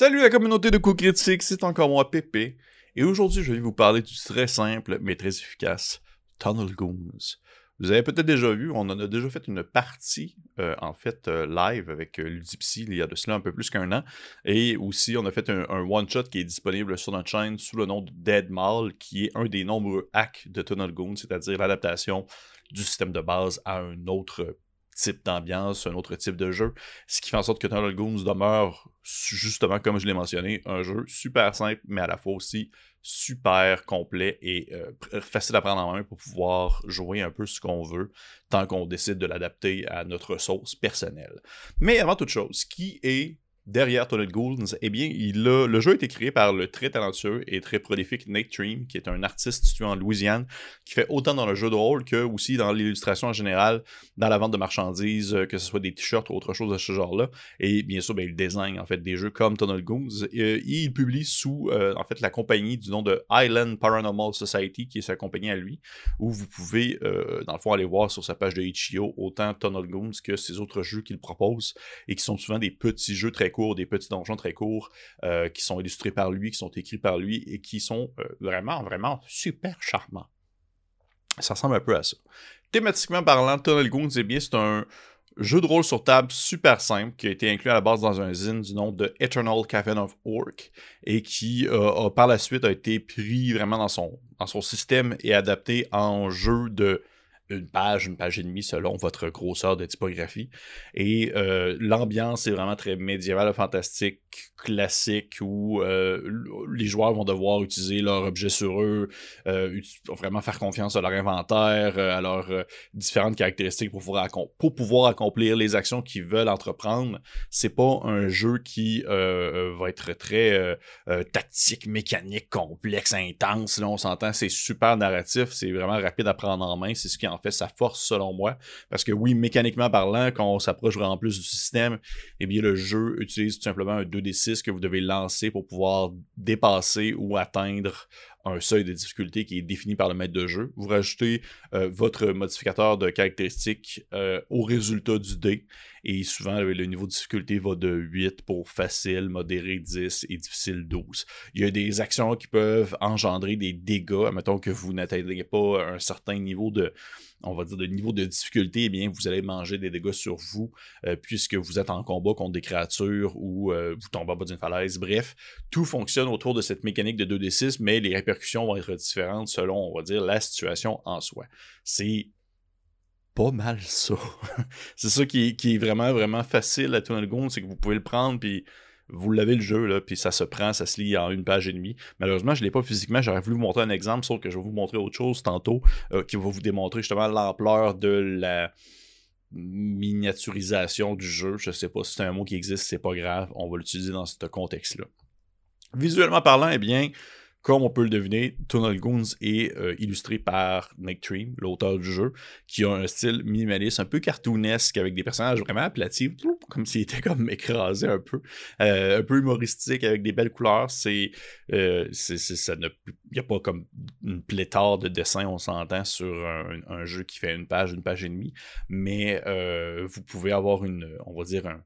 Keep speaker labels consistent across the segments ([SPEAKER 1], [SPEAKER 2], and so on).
[SPEAKER 1] Salut la communauté de coups critiques, c'est encore moi Pépé, et aujourd'hui je vais vous parler du très simple mais très efficace Tunnel Goons. Vous avez peut-être déjà vu, on en a déjà fait une partie, euh, en fait, euh, live avec euh, il y a de cela un peu plus qu'un an. Et aussi, on a fait un, one-shot qui est disponible sur notre chaîne sous le nom de Dead Mall, qui est un des nombreux hacks de Tunnel Goons, c'est-à-dire l'adaptation du système de base à un autre type d'ambiance, un autre type de jeu, ce qui fait en sorte que Tunnel Goons demeure, justement, comme je l'ai mentionné, un jeu super simple, mais à la fois aussi super complet et euh, facile à prendre en main pour pouvoir jouer un peu ce qu'on veut, tant qu'on décide de l'adapter à notre sauce personnelle. Mais avant toute chose, qui est derrière Tunnel Goons, eh bien, il le jeu a été créé par le très talentueux et très prolifique Nate Dream, qui est un artiste situé en Louisiane, qui fait autant dans le jeu de rôle que aussi dans l'illustration en général, dans la vente de marchandises, euh, que ce soit des t-shirts ou autre chose de ce genre-là. Et bien sûr, ben, il désigne en fait des jeux comme Tunnel Goons. Euh, il publie sous euh, en fait la compagnie du nom de Island Paranormal Society, qui est sa compagnie à lui, où vous pouvez dans le fond aller voir sur sa page de Itch.io autant Tunnel Goons que ses autres jeux qu'il propose et qui sont souvent des petits jeux très des petits donjons très courts euh, qui sont illustrés par lui, qui sont écrits par lui et qui sont euh, vraiment, vraiment super charmants. Ça ressemble un peu à ça. Thématiquement parlant, Tunnel Goons, eh bien, c'est un jeu de rôle sur table super simple qui a été inclus à la base dans un zine du nom de Eternal Cavern of Orc et qui euh, par la suite a été pris vraiment dans son, dans son système et adapté en jeu de une page, une page et demie selon votre grosseur de typographie. Et euh, l'ambiance est vraiment très médiévale, fantastique, classique, où euh, les joueurs vont devoir utiliser leur objet sur eux, euh, vraiment faire confiance à leur inventaire, à leurs différentes caractéristiques pour pouvoir, accomplir les actions qu'ils veulent entreprendre. C'est pas un jeu qui va être très tactique, mécanique, complexe, intense. Là, on s'entend, c'est super narratif, c'est vraiment rapide à prendre en main, c'est ce qui en fait sa force selon moi. Parce que oui, mécaniquement parlant, quand on s'approche vraiment plus du système, eh bien le jeu utilise tout simplement un 2d6 que vous devez lancer pour pouvoir dépasser ou atteindre un seuil de difficulté qui est défini par le maître de jeu. Vous rajoutez euh, votre modificateur de caractéristiques euh, au résultat du dé. Et souvent, le niveau de difficulté va de 8 pour facile, modéré 10 et difficile 12. Il y a des actions qui peuvent engendrer des dégâts. Mettons que vous n'atteignez pas un certain niveau de, on va dire, de niveau de difficulté, eh bien, vous allez manger des dégâts sur vous, euh, puisque vous êtes en combat contre des créatures ou euh, vous tombez en bas d'une falaise. Bref, tout fonctionne autour de cette mécanique de 2d6, mais les répercussions vont être différentes selon, on va dire, la situation en soi. C'est pas mal ça. c'est ça qui, est vraiment, vraiment facile à Tunnel Goon, c'est que vous pouvez le prendre, puis vous l'avez le jeu, là, puis ça se prend, ça se lit en une page et demie. Malheureusement, je ne l'ai pas physiquement, j'aurais voulu vous montrer un exemple, sauf que je vais vous montrer autre chose tantôt, euh, qui va vous démontrer justement l'ampleur de la miniaturisation du jeu. Je sais pas si c'est un mot qui existe, c'est pas grave, on va l'utiliser dans ce contexte-là. Visuellement parlant, eh bien, comme on peut le deviner, Tunnel Goons est euh, illustré par Nick Dream, l'auteur du jeu, qui a un style minimaliste, un peu cartoonesque, avec des personnages vraiment aplatis, comme s'il était comme écrasé un peu, euh, un peu humoristique, avec des belles couleurs. C'est, euh, ça il n'y a pas comme une pléthore de dessins, on s'entend, sur un, un, jeu qui fait une page, une page et demie, mais vous pouvez avoir une, on va dire un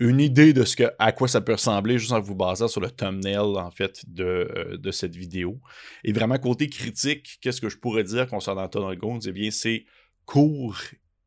[SPEAKER 1] une idée de ce à quoi ça peut ressembler juste en vous basant sur le thumbnail en fait de, euh, cette vidéo. Et vraiment côté critique, qu'est-ce que je pourrais dire concernant Tunnel Goons Eh bien, c'est court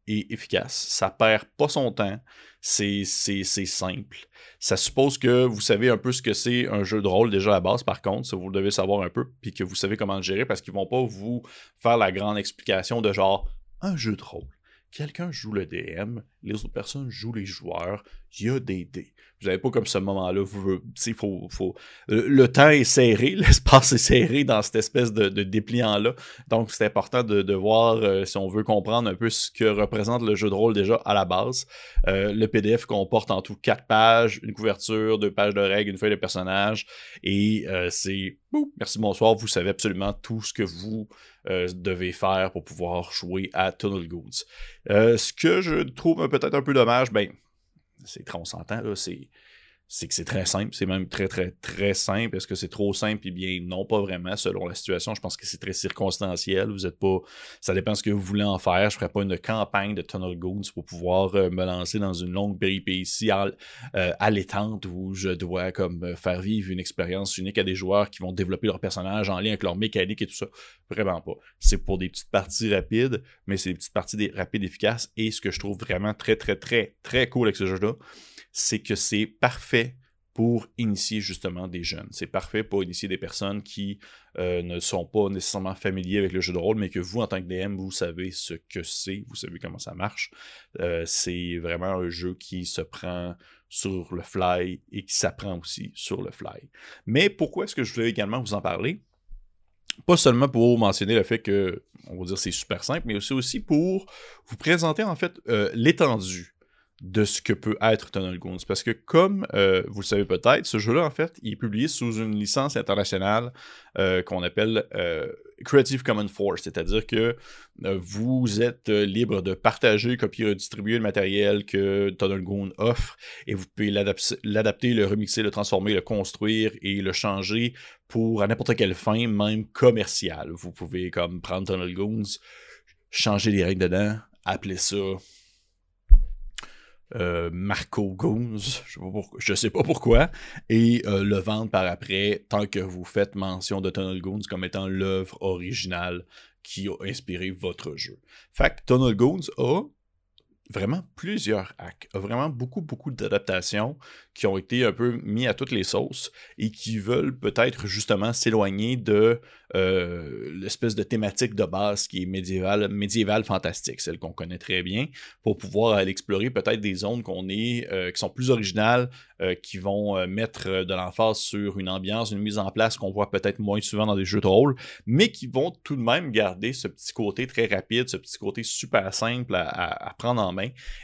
[SPEAKER 1] et efficace. Ça perd pas son temps. C'est simple. Ça suppose que vous savez un peu ce que c'est un jeu de rôle déjà à la base, par contre, ça vous devez savoir un peu, puis que vous savez comment le gérer parce qu'ils vont pas vous faire la grande explication de genre un jeu de rôle quelqu'un joue le DM, les autres personnes jouent les joueurs, il y a des dés. Vous n'avez pas comme ce moment-là, faut, faut, le, temps est serré, l'espace est serré dans cette espèce de, dépliant-là. Donc, c'est important de, voir euh, si on veut comprendre un peu ce que représente le jeu de rôle déjà à la base. Euh, le PDF comporte en tout quatre pages, une couverture, deux pages de règles, une feuille de personnage. Et euh, c'est, merci, bonsoir, vous savez absolument tout ce que vous devez faire pour pouvoir jouer à Tunnel Goons. ce que je trouve peut-être un peu dommage, ben, c'est on s'entend, là, c'est c'est que c'est très simple, c'est même très très très simple. Est-ce que c'est trop simple? Eh bien, non, pas vraiment, selon la situation. Je pense que c'est très circonstanciel. Vous êtes pas. Ça dépend de ce que vous voulez en faire. Je ne ferai pas une campagne de Tunnel Goons pour pouvoir euh, me lancer dans une longue péripétie euh, allaitante où je dois comme euh, faire vivre une expérience unique à des joueurs qui vont développer leur personnage en lien avec leur mécanique et tout ça. Vraiment pas. C'est pour des petites parties rapides, mais c'est des petites parties rapides efficaces. Et ce que je trouve vraiment très, très, très, très cool avec ce jeu-là, c'est que c'est parfait pour initier justement des jeunes. C'est parfait pour initier des personnes qui euh, ne sont pas nécessairement familiers avec le jeu de rôle, mais que vous, en tant que DM, vous savez ce que c'est, vous savez comment ça marche. Euh, c'est vraiment un jeu qui se prend sur le fly et qui s'apprend aussi sur le fly. Mais pourquoi est-ce que je voulais également vous en parler? Pas seulement pour mentionner le fait que, on va dire, c'est super simple, mais aussi, pour vous présenter en fait euh, l'étendue de ce que peut être Tunnel Goons. Parce que comme euh, vous le savez peut-être, ce jeu-là, en fait, il est publié sous une licence internationale euh, qu'on appelle euh, Creative Commons Force, c'est-à-dire que vous êtes libre de partager, copier, redistribuer le matériel que Tunnel Goon offre et vous pouvez l'adapter, le remixer, le transformer, le construire et le changer pour n'importe quelle fin, même commerciale. Vous pouvez comme prendre Tunnel Goons, changer les règles dedans, appeler ça euh, Marco Goons, je ne sais, pas pourquoi, et euh, le vendre par après, tant que vous faites mention de Tunnel Goons comme étant l'œuvre originale qui a inspiré votre jeu. Fait que Tunnel Goons a vraiment plusieurs hacks, vraiment beaucoup, beaucoup d'adaptations qui ont été un peu mis à toutes les sauces et qui veulent peut-être justement s'éloigner de euh, l'espèce de thématique de base qui est médiévale, médiévale fantastique, celle qu'on connaît très bien, pour pouvoir aller explorer peut-être des zones qu'on est, euh, qui sont plus originales, euh, qui vont mettre de l'emphase sur une ambiance, une mise en place qu'on voit peut-être moins souvent dans des jeux de rôle, mais qui vont tout de même garder ce petit côté très rapide, ce petit côté super simple à, prendre en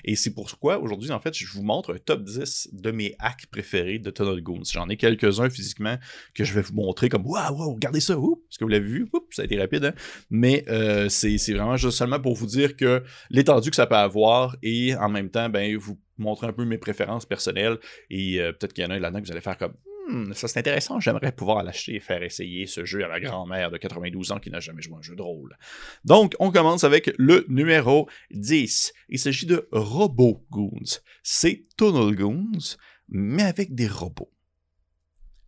[SPEAKER 1] Et c'est pourquoi aujourd'hui, en fait, je vous montre un top 10 de mes hacks préférés de Tunnel Goons. J'en ai quelques-uns physiquement que je vais vous montrer comme Waouh, regardez ça, que vous l'avez vu, ça a été rapide, hein. mais euh, c'est vraiment juste seulement pour vous dire que l'étendue que ça peut avoir et en même temps, ben, vous montrer un peu mes préférences personnelles et euh, peut-être qu'il y en a là-dedans que vous allez faire comme hmm, ça c'est intéressant, j'aimerais pouvoir l'acheter et faire essayer ce jeu à ma grand-mère de 92 ans qui n'a jamais joué à un jeu de rôle. Donc, on commence avec le numéro 10. Il s'agit de Robo Goons. C'est Tunnel Goons, mais avec des robots.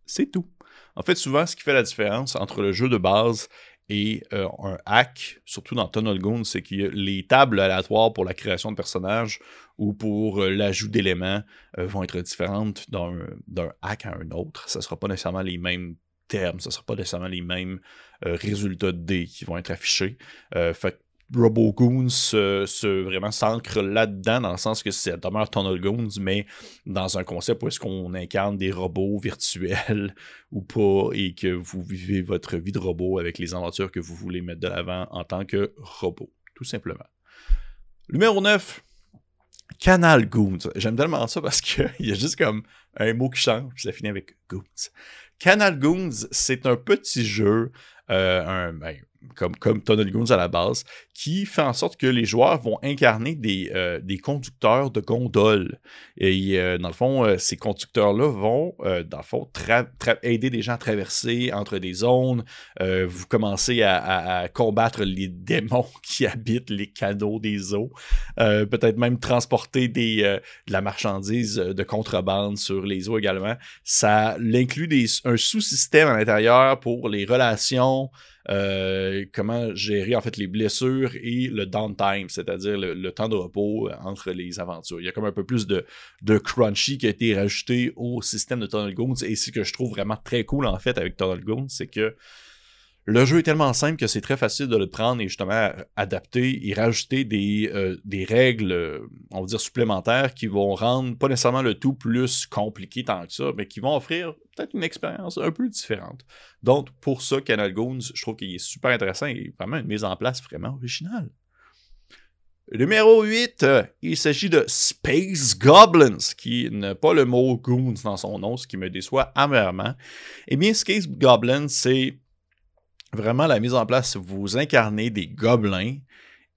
[SPEAKER 1] C'est tout. En fait, souvent, ce qui fait la différence entre le jeu de base et euh, un hack, surtout dans Tunnel Goon, c'est que les tables aléatoires pour la création de personnages ou pour euh, l'ajout d'éléments euh, vont être différentes d'un hack à un autre. Ce ne sera pas nécessairement les mêmes termes, ce ne sera pas nécessairement les mêmes résultats de dés qui vont être affichés. RoboGoons se, se, vraiment s'ancre là-dedans, dans le sens que c'est demeure Tunnel Goons, mais dans un concept où est-ce qu'on incarne des robots virtuels ou pas, et que vous vivez votre vie de robot avec les aventures que vous voulez mettre de l'avant en tant que robot, tout simplement. Numéro 9, Canal Goons. J'aime tellement ça parce qu'il y a juste comme un mot qui change, puis ça finit avec Goons. Canal Goons, c'est un petit jeu, euh, un, ben, comme, comme Tunnel Goons à la base, qui fait en sorte que les joueurs vont incarner des, euh, des conducteurs de gondoles. Et euh, dans le fond, euh, ces conducteurs-là vont, dans le fond, aider des gens à traverser entre des zones. vous commencez à, combattre les démons qui habitent les canaux des eaux. Peut-être même transporter des, de la marchandise de contrebande sur les eaux également. Ça inclut un sous-système à l'intérieur pour les relations. Euh, comment gérer en fait les blessures et le downtime, c'est-à-dire le, temps de repos euh, entre les aventures. Il y a comme un peu plus de, de crunchy qui a été rajouté au système de Tunnel Goons et ce que je trouve vraiment très cool en fait avec Tunnel Goons, c'est que le jeu est tellement simple que c'est très facile de le prendre et justement adapter et rajouter des, euh, règles, euh, on va dire, supplémentaires qui vont rendre pas nécessairement le tout plus compliqué tant que ça, mais qui vont offrir peut-être une expérience un peu différente. Donc, pour ça, Canal Goons, je trouve qu'il est super intéressant et vraiment une mise en place vraiment originale. Numéro 8, euh, il s'agit de Space Goblins, qui n'a pas le mot Goons dans son nom, ce qui me déçoit amèrement. Eh bien, Space Goblins, c'est vraiment la mise en place, vous incarnez des gobelins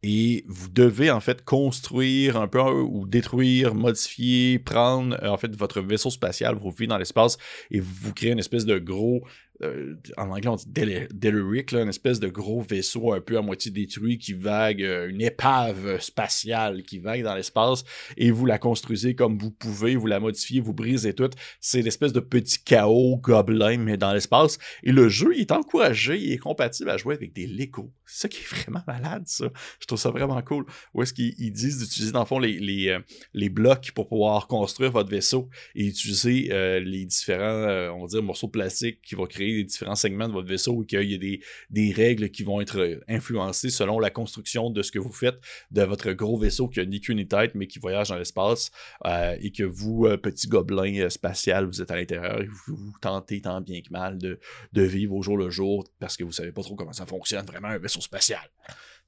[SPEAKER 1] et vous devez en fait construire un peu ou détruire, modifier, prendre en fait votre vaisseau spatial, vous vivez dans l'espace et vous créez une espèce de gros euh, en anglais on dit Deliric, une espèce de gros vaisseau un peu à moitié détruit qui vague, euh, une épave spatiale qui vague dans l'espace, et vous la construisez comme vous pouvez, vous la modifiez, vous brisez tout. C'est l'espèce de petit chaos gobelin, mais dans l'espace. Et le jeu, est encouragé, il est compatible à jouer avec des Lego. C'est ça qui est vraiment malade, ça. Je trouve ça vraiment cool. Où est-ce qu'ils disent d'utiliser, dans le fond, les, euh, les, blocs pour pouvoir construire votre vaisseau et utiliser les différents, on va morceaux de plastique qui vont créer des différents segments de votre vaisseau et qu'il y a des, des, règles qui vont être euh, influencées selon la construction de ce que vous faites de votre gros vaisseau qui a ni queue ni tête mais qui voyage dans l'espace euh, et que vous, euh, petit gobelin spatial, vous êtes à l'intérieur et vous, vous, tentez tant bien que mal de, de, vivre au jour le jour parce que vous savez pas trop comment ça fonctionne vraiment un vaisseau spatial.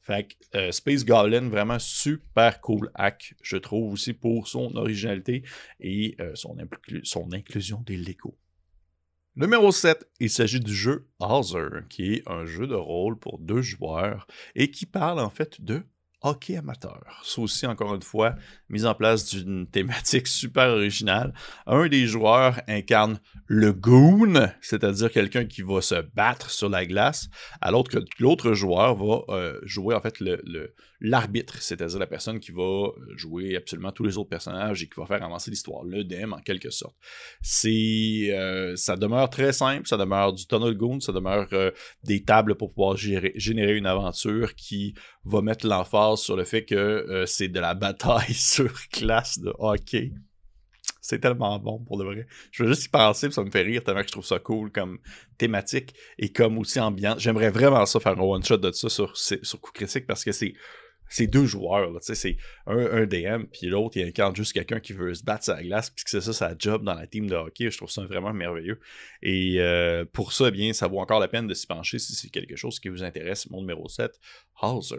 [SPEAKER 1] Fait que Space Goblin, vraiment super cool hack, je trouve aussi pour son originalité et son, son inclusion des Lego. Numéro 7, il s'agit du jeu Hauser, qui est un jeu de rôle pour deux joueurs et qui parle en fait de hockey amateur. C'est aussi, encore une fois, mise en place d'une thématique super originale. Un des joueurs incarne le goon, c'est-à-dire quelqu'un qui va se battre sur la glace, alors que l'autre joueur va euh, jouer en fait le, l'arbitre, c'est-à-dire la personne qui va jouer absolument tous les autres personnages et qui va faire avancer l'histoire, le DM en quelque sorte. C'est, euh, ça demeure très simple, ça demeure du tunnel goon, ça demeure euh, des tables pour pouvoir générer une aventure qui va mettre l'emphase sur le fait que euh, c'est de la bataille sur classe de hockey. C'est tellement bon pour de vrai. Je veux juste y penser, ça me fait rire tellement que je trouve ça cool comme thématique et comme aussi ambiance. J'aimerais vraiment ça faire un one-shot de ça sur, sur Coup Critique parce que c'est c'est deux joueurs, c'est un, un, DM, puis l'autre, il incarne juste quelqu'un qui veut se battre sur la glace, puis que c'est ça sa job dans la team de hockey. Je trouve ça vraiment merveilleux. Et euh, pour ça, eh bien, ça vaut encore la peine de s'y pencher si c'est quelque chose qui vous intéresse. Mon numéro 7, Hauser.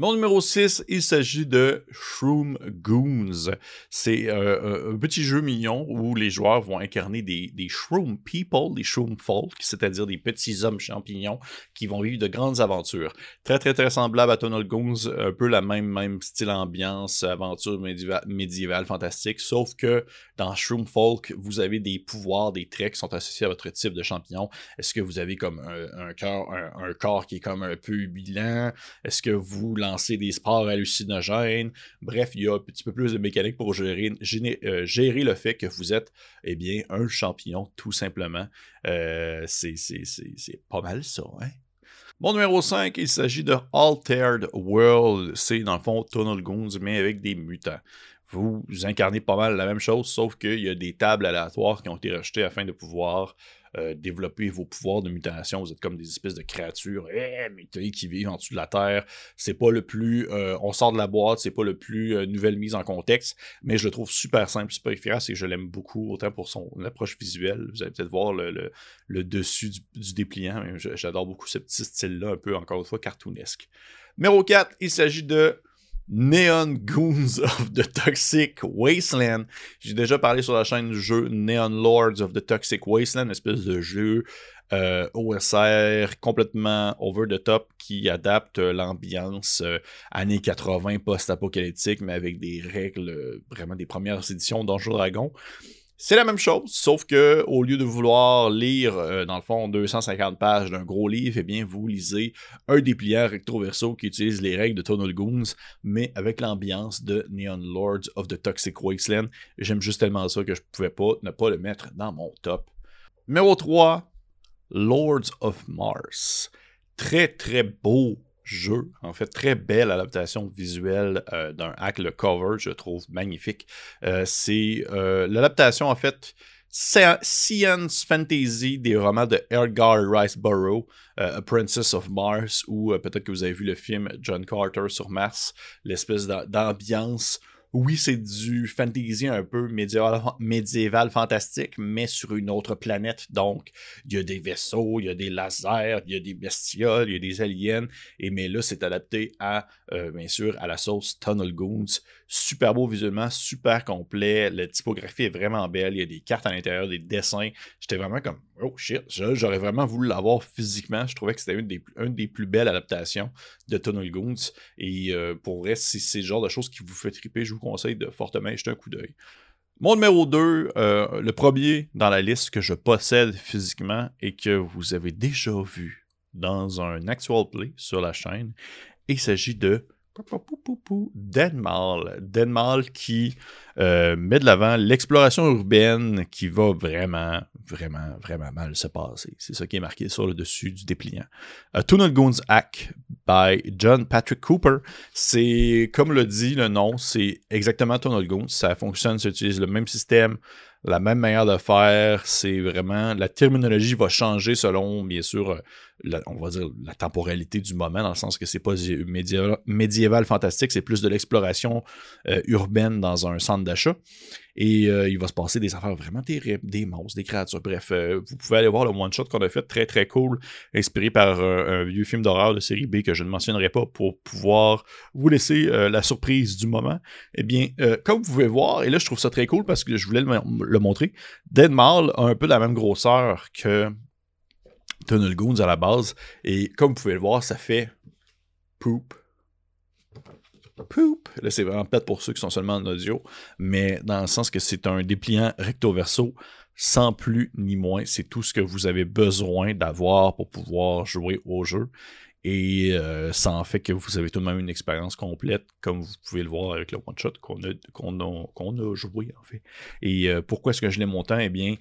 [SPEAKER 1] Mon numéro 6, il s'agit de Shroom Goons. C'est euh, un petit jeu mignon où les joueurs vont incarner des, Shroom People, des Shroom Folk, c'est-à-dire des petits hommes champignons qui vont vivre de grandes aventures. Très, très, très semblable à Tunnel Goons, un peu la même, même style ambiance, aventure médiévale, fantastique, sauf que dans Shroom Folk, vous avez des pouvoirs, des traits qui sont associés à votre type de champignon. Est-ce que vous avez comme un, un, corps qui est comme un peu bilan? Est-ce que vous des sports hallucinogènes. Bref, il y a un petit peu plus de mécanique pour gérer, euh, le fait que vous êtes, eh bien, un champignon, tout simplement. Euh, c'est pas mal ça, hein? Mon numéro 5, il s'agit de Altered World. C'est dans le fond Tunnel Goons, mais avec des mutants. Vous incarnez pas mal la même chose, sauf qu'il y a des tables aléatoires qui ont été rejetées afin de pouvoir euh, développer vos pouvoirs de mutation. Vous êtes comme des espèces de créatures eh, qui vivent en dessous de la Terre. C'est pas le plus. Euh, on sort de la boîte, c'est pas le plus euh, nouvelle mise en contexte, mais je le trouve super simple, super efficace et je l'aime beaucoup, autant pour son approche visuelle. Vous allez peut-être voir le, dessus du, dépliant. J'adore beaucoup ce petit style-là, un peu encore une fois cartoonesque. Numéro 4, il s'agit de Neon Goons of the Toxic Wasteland. J'ai déjà parlé sur la chaîne du jeu Neon Lords of the Toxic Wasteland, une espèce de jeu euh, OSR complètement over the top qui adapte l'ambiance euh, années 80 post-apocalyptique, mais avec des règles euh, vraiment des premières éditions d'Anjou Dragon. C'est la même chose, sauf que au lieu de vouloir lire, euh, dans le fond, 250 pages d'un gros livre, eh bien, vous lisez un dépliant recto-verso qui utilise les règles de Tonal Goons, mais avec l'ambiance de Neon Lords of the Toxic Wasteland. J'aime juste tellement ça que je pouvais pas ne pas le mettre dans mon top. Numéro 3, Lords of Mars. Très très beau jeu. En fait, très belle adaptation visuelle euh, d'un hack. Le cover, je trouve magnifique. Euh, c'est euh, l'adaptation, en fait, science fantasy des romans de Edgar Rice Burroughs, A Princess of Mars, ou peut-être que vous avez vu le film John Carter sur Mars, l'espèce d'ambiance oui, c'est du fantasy un peu médiéval, fantastique, mais sur une autre planète. Donc, il y a des vaisseaux, il y a des lasers, il y a des bestioles, il y a des aliens. Et mais là, c'est adapté à, euh, bien sûr, à la sauce Tunnel Goons. Super beau visuellement, super complet. La typographie est vraiment belle. Il y a des cartes à l'intérieur, des dessins. J'étais vraiment comme, oh shit, j'aurais vraiment voulu l'avoir physiquement. Je trouvais que c'était une des, plus belles adaptations de Tunnel Goons. Et euh, pour vrai, si c'est le genre de choses qui vous fait triper, je vous conseille de fortement jeter un coup d'œil. Mon numéro 2, euh, le premier dans la liste que je possède physiquement et que vous avez déjà vu dans un actual play sur la chaîne, il s'agit de Denmal. Denmal qui euh, met de l'avant l'exploration urbaine qui va vraiment, vraiment, vraiment mal se passer. C'est ça qui est marqué sur le dessus du dépliant. A Tunnel Goons Hack by John Patrick Cooper. C'est, comme le dit le nom, c'est exactement Tunnel Goons. Ça fonctionne, ça utilise le même système, la même manière de faire. C'est vraiment, la terminologie va changer selon, bien sûr, euh, on va dire la temporalité du moment, dans le sens que c'est pas médiéval, fantastique, c'est plus de l'exploration euh, urbaine dans un centre d'achat. Et euh, il va se passer des affaires vraiment terribles, des monstres, des créatures. Bref, euh, vous pouvez aller voir le one-shot qu'on a fait, très très cool, inspiré par un vieux film d'horreur de série B que je ne mentionnerai pas pour pouvoir vous laisser la surprise du moment. Eh bien, comme vous pouvez voir, et là je trouve ça très cool parce que je voulais le, le montrer, Dead Mall a un peu la même grosseur que Tunnel Goons à la base. Et comme vous pouvez le voir, ça fait poop. Poop. Là, c'est vraiment peut-être pour ceux qui sont seulement en audio, mais dans le sens que c'est un dépliant recto-verso sans plus ni moins. C'est tout ce que vous avez besoin d'avoir pour pouvoir jouer au jeu. Et euh, ça en fait que vous avez tout de même une expérience complète, comme vous pouvez le voir avec le one-shot qu'on a, a, joué, en fait. Et euh, pourquoi est-ce que je l'ai monté? Eh bien,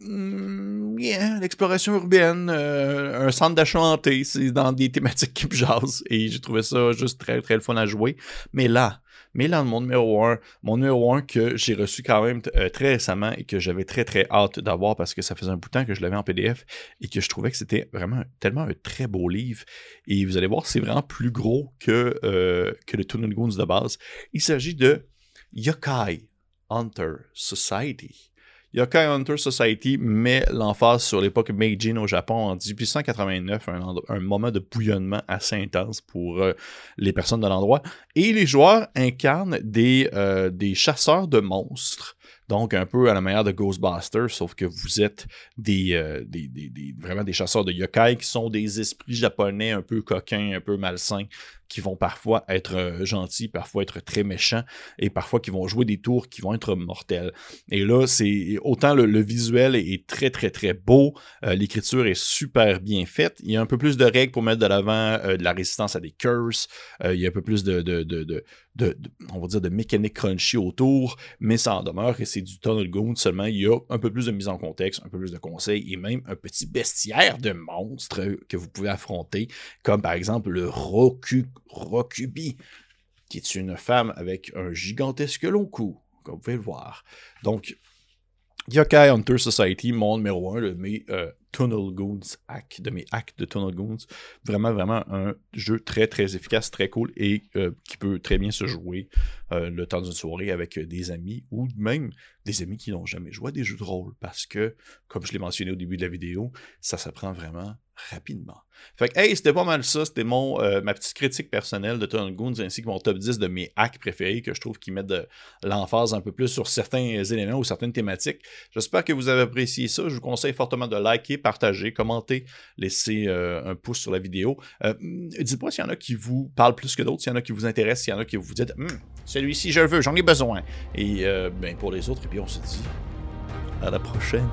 [SPEAKER 1] Mm, l'exploration urbaine, euh, un centre d'achat c'est dans des thématiques qui me jasent. Et j'ai trouvé ça juste très, très le fun à jouer. Mais là, mais là, mon numéro 1, mon numéro 1 que j'ai reçu quand même euh, très récemment et que j'avais très, très hâte d'avoir parce que ça faisait un bout de temps que je l'avais en PDF et que je trouvais que c'était vraiment tellement un très beau livre. Et vous allez voir, c'est vraiment plus gros que, euh, que le Tunnel Goons de base. Il s'agit de Yokai Hunter Society. Yokai Hunter Society met l'emphase sur l'époque Meijin au Japon en 1889, un, moment de bouillonnement assez intense pour euh, les personnes de l'endroit. Et les joueurs incarnent des, euh, des chasseurs de monstres. Donc, un peu à la manière de Ghostbusters, sauf que vous êtes des, euh, des, vraiment des chasseurs de yokai qui sont des esprits japonais un peu coquins, un peu malsains, qui vont parfois être euh, gentils, parfois être très méchants, et parfois qui vont jouer des tours qui vont être mortels. Et là, c'est autant le, visuel est très très très beau, euh, l'écriture est super bien faite. Il y a un peu plus de règles pour mettre de l'avant de la résistance à des curses. il y a un peu plus de, de, on va dire de mécanique crunchy autour, mais ça en demeure que c'est du Tunnel seulement. Il y a un peu plus de mise en contexte, un peu plus de conseils et même un petit bestiaire de monstres que vous pouvez affronter, comme par exemple le Roku Rokubi, qui est une femme avec un gigantesque long cou, comme vous pouvez le voir. Donc, Yokai Hunter Society, mon numéro 1 de mes euh, Tunnel Goons hack, de mes hacks de Tunnel Goons. Vraiment, vraiment un jeu très, très efficace, très cool et euh, qui peut très bien se jouer euh, le temps d'une soirée avec des amis ou même des amis qui n'ont jamais joué à des jeux de rôle parce que, comme je l'ai mentionné au début de la vidéo, ça s'apprend vraiment rapidement. Fait que, hey, c'était pas mal ça. C'était mon euh, ma petite critique personnelle de Tunnel Goons ainsi que mon top 10 de mes hacks préférés que je trouve qui mettent de l'emphase un peu plus sur certains éléments ou certaines thématiques. J'espère que vous avez apprécié ça. Je vous conseille fortement de liker, partager, commenter, laisser euh, un pouce sur la vidéo. Euh, dites-moi s'il y en a qui vous parlent plus que d'autres, s'il y en a qui vous intéressent, s'il y en a qui vous dites hum, celui-ci, je le veux, j'en ai besoin. Et ben, pour les autres, et puis on se dit à la prochaine.